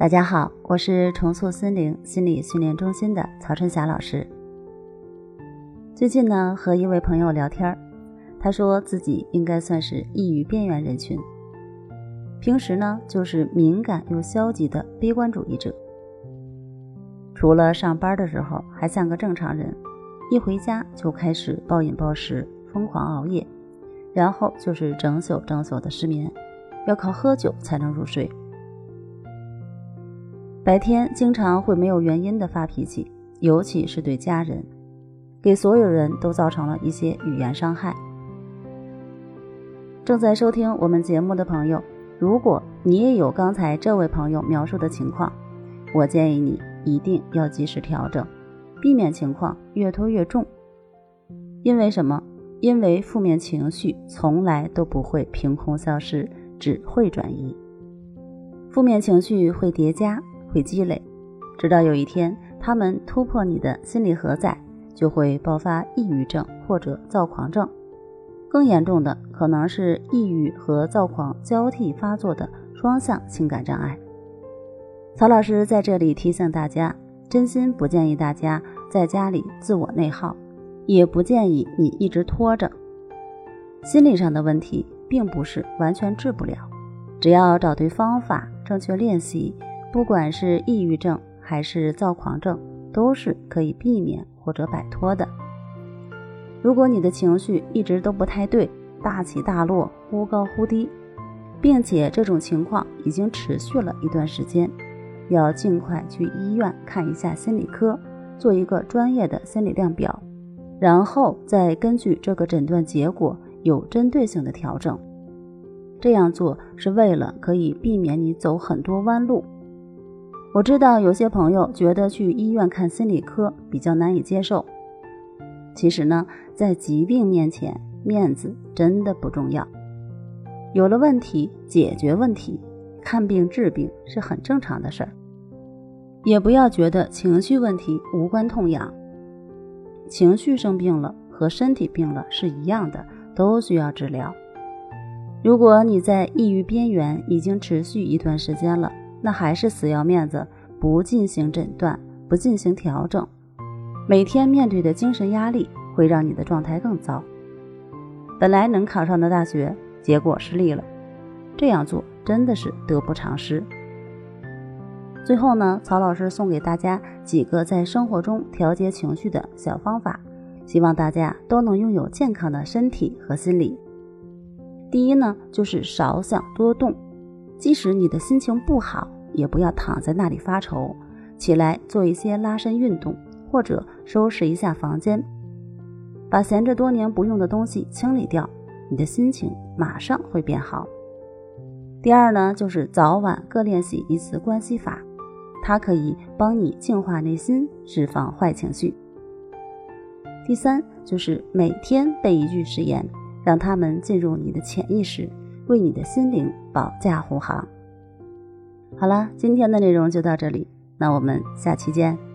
大家好，我是重塑心灵心理训练中心的曹春霞老师。最近呢，和一位朋友聊天，他说自己应该算是抑郁边缘人群，平时呢就是敏感又消极的悲观主义者。除了上班的时候还像个正常人，一回家就开始暴饮暴食、疯狂熬夜，然后就是整宿整宿的失眠，要靠喝酒才能入睡。白天经常会没有原因的发脾气，尤其是对家人，给所有人都造成了一些语言伤害。正在收听我们节目的朋友，如果你也有刚才这位朋友描述的情况，我建议你一定要及时调整，避免情况越拖越重。因为什么？因为负面情绪从来都不会凭空消失，只会转移。负面情绪会叠加。会积累，直到有一天他们突破你的心理荷载，就会爆发抑郁症或者躁狂症。更严重的可能是抑郁和躁狂交替发作的双向情感障碍。曹老师在这里提醒大家，真心不建议大家在家里自我内耗，也不建议你一直拖着。心理上的问题并不是完全治不了，只要找对方法，正确练习。不管是抑郁症还是躁狂症，都是可以避免或者摆脱的。如果你的情绪一直都不太对，大起大落，忽高忽低，并且这种情况已经持续了一段时间，要尽快去医院看一下心理科，做一个专业的心理量表，然后再根据这个诊断结果有针对性的调整。这样做是为了可以避免你走很多弯路。我知道有些朋友觉得去医院看心理科比较难以接受。其实呢，在疾病面前，面子真的不重要。有了问题，解决问题，看病治病是很正常的事儿。也不要觉得情绪问题无关痛痒。情绪生病了和身体病了是一样的，都需要治疗。如果你在抑郁边缘已经持续一段时间了，那还是死要面子，不进行诊断，不进行调整，每天面对的精神压力会让你的状态更糟。本来能考上的大学，结果失利了，这样做真的是得不偿失。最后呢，曹老师送给大家几个在生活中调节情绪的小方法，希望大家都能拥有健康的身体和心理。第一呢，就是少想多动。即使你的心情不好，也不要躺在那里发愁，起来做一些拉伸运动，或者收拾一下房间，把闲着多年不用的东西清理掉，你的心情马上会变好。第二呢，就是早晚各练习一次关系法，它可以帮你净化内心，释放坏情绪。第三就是每天背一句誓言，让他们进入你的潜意识。为你的心灵保驾护航。好了，今天的内容就到这里，那我们下期见。